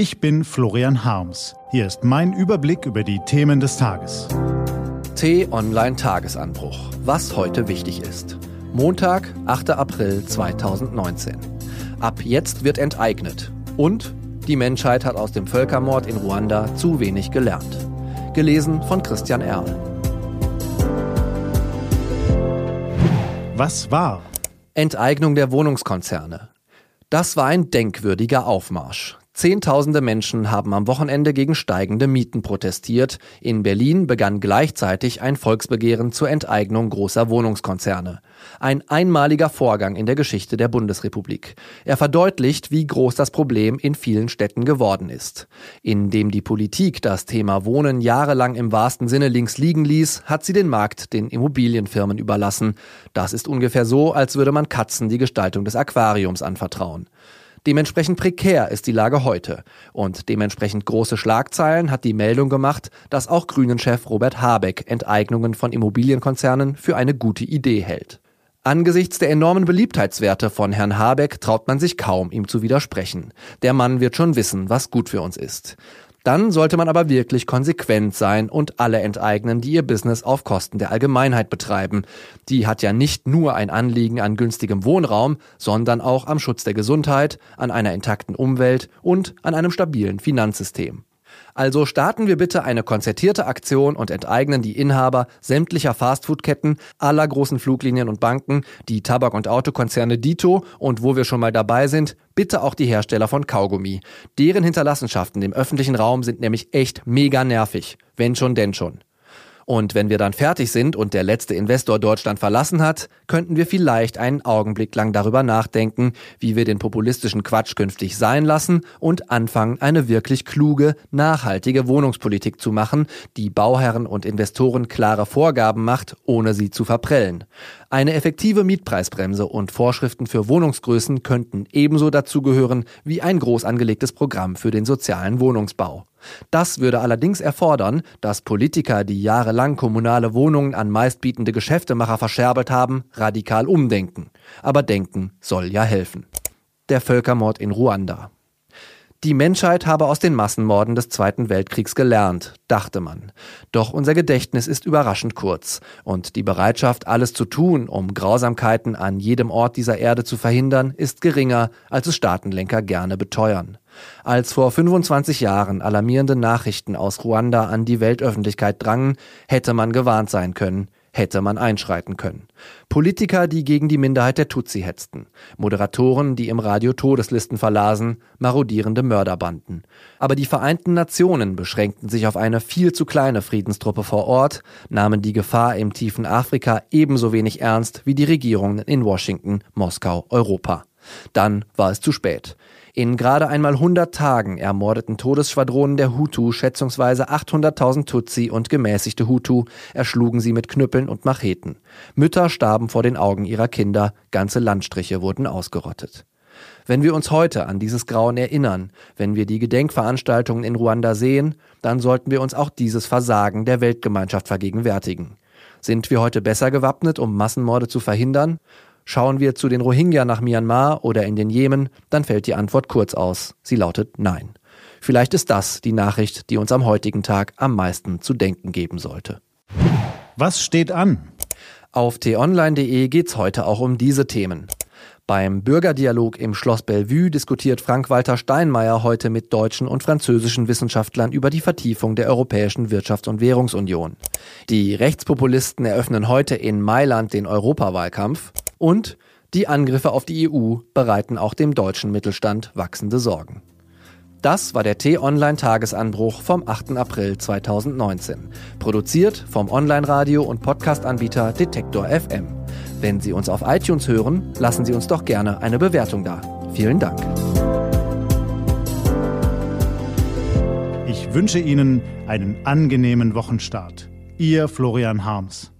Ich bin Florian Harms. Hier ist mein Überblick über die Themen des Tages. T-Online Tagesanbruch. Was heute wichtig ist. Montag, 8. April 2019. Ab jetzt wird enteignet. Und die Menschheit hat aus dem Völkermord in Ruanda zu wenig gelernt. Gelesen von Christian Erl. Was war? Enteignung der Wohnungskonzerne. Das war ein denkwürdiger Aufmarsch. Zehntausende Menschen haben am Wochenende gegen steigende Mieten protestiert. In Berlin begann gleichzeitig ein Volksbegehren zur Enteignung großer Wohnungskonzerne. Ein einmaliger Vorgang in der Geschichte der Bundesrepublik. Er verdeutlicht, wie groß das Problem in vielen Städten geworden ist. Indem die Politik das Thema Wohnen jahrelang im wahrsten Sinne links liegen ließ, hat sie den Markt den Immobilienfirmen überlassen. Das ist ungefähr so, als würde man Katzen die Gestaltung des Aquariums anvertrauen. Dementsprechend prekär ist die Lage heute. Und dementsprechend große Schlagzeilen hat die Meldung gemacht, dass auch Grünen-Chef Robert Habeck Enteignungen von Immobilienkonzernen für eine gute Idee hält. Angesichts der enormen Beliebtheitswerte von Herrn Habeck traut man sich kaum, ihm zu widersprechen. Der Mann wird schon wissen, was gut für uns ist. Dann sollte man aber wirklich konsequent sein und alle enteignen, die ihr Business auf Kosten der Allgemeinheit betreiben. Die hat ja nicht nur ein Anliegen an günstigem Wohnraum, sondern auch am Schutz der Gesundheit, an einer intakten Umwelt und an einem stabilen Finanzsystem. Also starten wir bitte eine konzertierte Aktion und enteignen die Inhaber sämtlicher Fastfood-Ketten, aller großen Fluglinien und Banken, die Tabak- und Autokonzerne Dito und wo wir schon mal dabei sind, bitte auch die Hersteller von Kaugummi. Deren Hinterlassenschaften im öffentlichen Raum sind nämlich echt mega nervig. Wenn schon, denn schon. Und wenn wir dann fertig sind und der letzte Investor Deutschland verlassen hat, könnten wir vielleicht einen Augenblick lang darüber nachdenken, wie wir den populistischen Quatsch künftig sein lassen und anfangen, eine wirklich kluge, nachhaltige Wohnungspolitik zu machen, die Bauherren und Investoren klare Vorgaben macht, ohne sie zu verprellen. Eine effektive Mietpreisbremse und Vorschriften für Wohnungsgrößen könnten ebenso dazu gehören wie ein groß angelegtes Programm für den sozialen Wohnungsbau. Das würde allerdings erfordern, dass Politiker, die jahrelang kommunale Wohnungen an meistbietende Geschäftemacher verscherbelt haben, radikal umdenken. Aber denken soll ja helfen. Der Völkermord in Ruanda. Die Menschheit habe aus den Massenmorden des Zweiten Weltkriegs gelernt, dachte man. Doch unser Gedächtnis ist überraschend kurz und die Bereitschaft, alles zu tun, um Grausamkeiten an jedem Ort dieser Erde zu verhindern, ist geringer, als es Staatenlenker gerne beteuern. Als vor 25 Jahren alarmierende Nachrichten aus Ruanda an die Weltöffentlichkeit drangen, hätte man gewarnt sein können, hätte man einschreiten können. Politiker, die gegen die Minderheit der Tutsi hetzten, Moderatoren, die im Radio Todeslisten verlasen, marodierende Mörderbanden. Aber die Vereinten Nationen beschränkten sich auf eine viel zu kleine Friedenstruppe vor Ort, nahmen die Gefahr im tiefen Afrika ebenso wenig ernst wie die Regierungen in Washington, Moskau, Europa. Dann war es zu spät. In gerade einmal 100 Tagen ermordeten Todesschwadronen der Hutu schätzungsweise 800.000 Tutsi und gemäßigte Hutu, erschlugen sie mit Knüppeln und Macheten. Mütter starben vor den Augen ihrer Kinder, ganze Landstriche wurden ausgerottet. Wenn wir uns heute an dieses Grauen erinnern, wenn wir die Gedenkveranstaltungen in Ruanda sehen, dann sollten wir uns auch dieses Versagen der Weltgemeinschaft vergegenwärtigen. Sind wir heute besser gewappnet, um Massenmorde zu verhindern? Schauen wir zu den Rohingya nach Myanmar oder in den Jemen, dann fällt die Antwort kurz aus. Sie lautet Nein. Vielleicht ist das die Nachricht, die uns am heutigen Tag am meisten zu denken geben sollte. Was steht an? Auf t-online.de geht's heute auch um diese Themen. Beim Bürgerdialog im Schloss Bellevue diskutiert Frank-Walter Steinmeier heute mit deutschen und französischen Wissenschaftlern über die Vertiefung der Europäischen Wirtschafts- und Währungsunion. Die Rechtspopulisten eröffnen heute in Mailand den Europawahlkampf. Und die Angriffe auf die EU bereiten auch dem deutschen Mittelstand wachsende Sorgen. Das war der T-Online-Tagesanbruch vom 8. April 2019. Produziert vom Online-Radio- und Podcast-Anbieter Detektor FM. Wenn Sie uns auf iTunes hören, lassen Sie uns doch gerne eine Bewertung da. Vielen Dank. Ich wünsche Ihnen einen angenehmen Wochenstart. Ihr Florian Harms.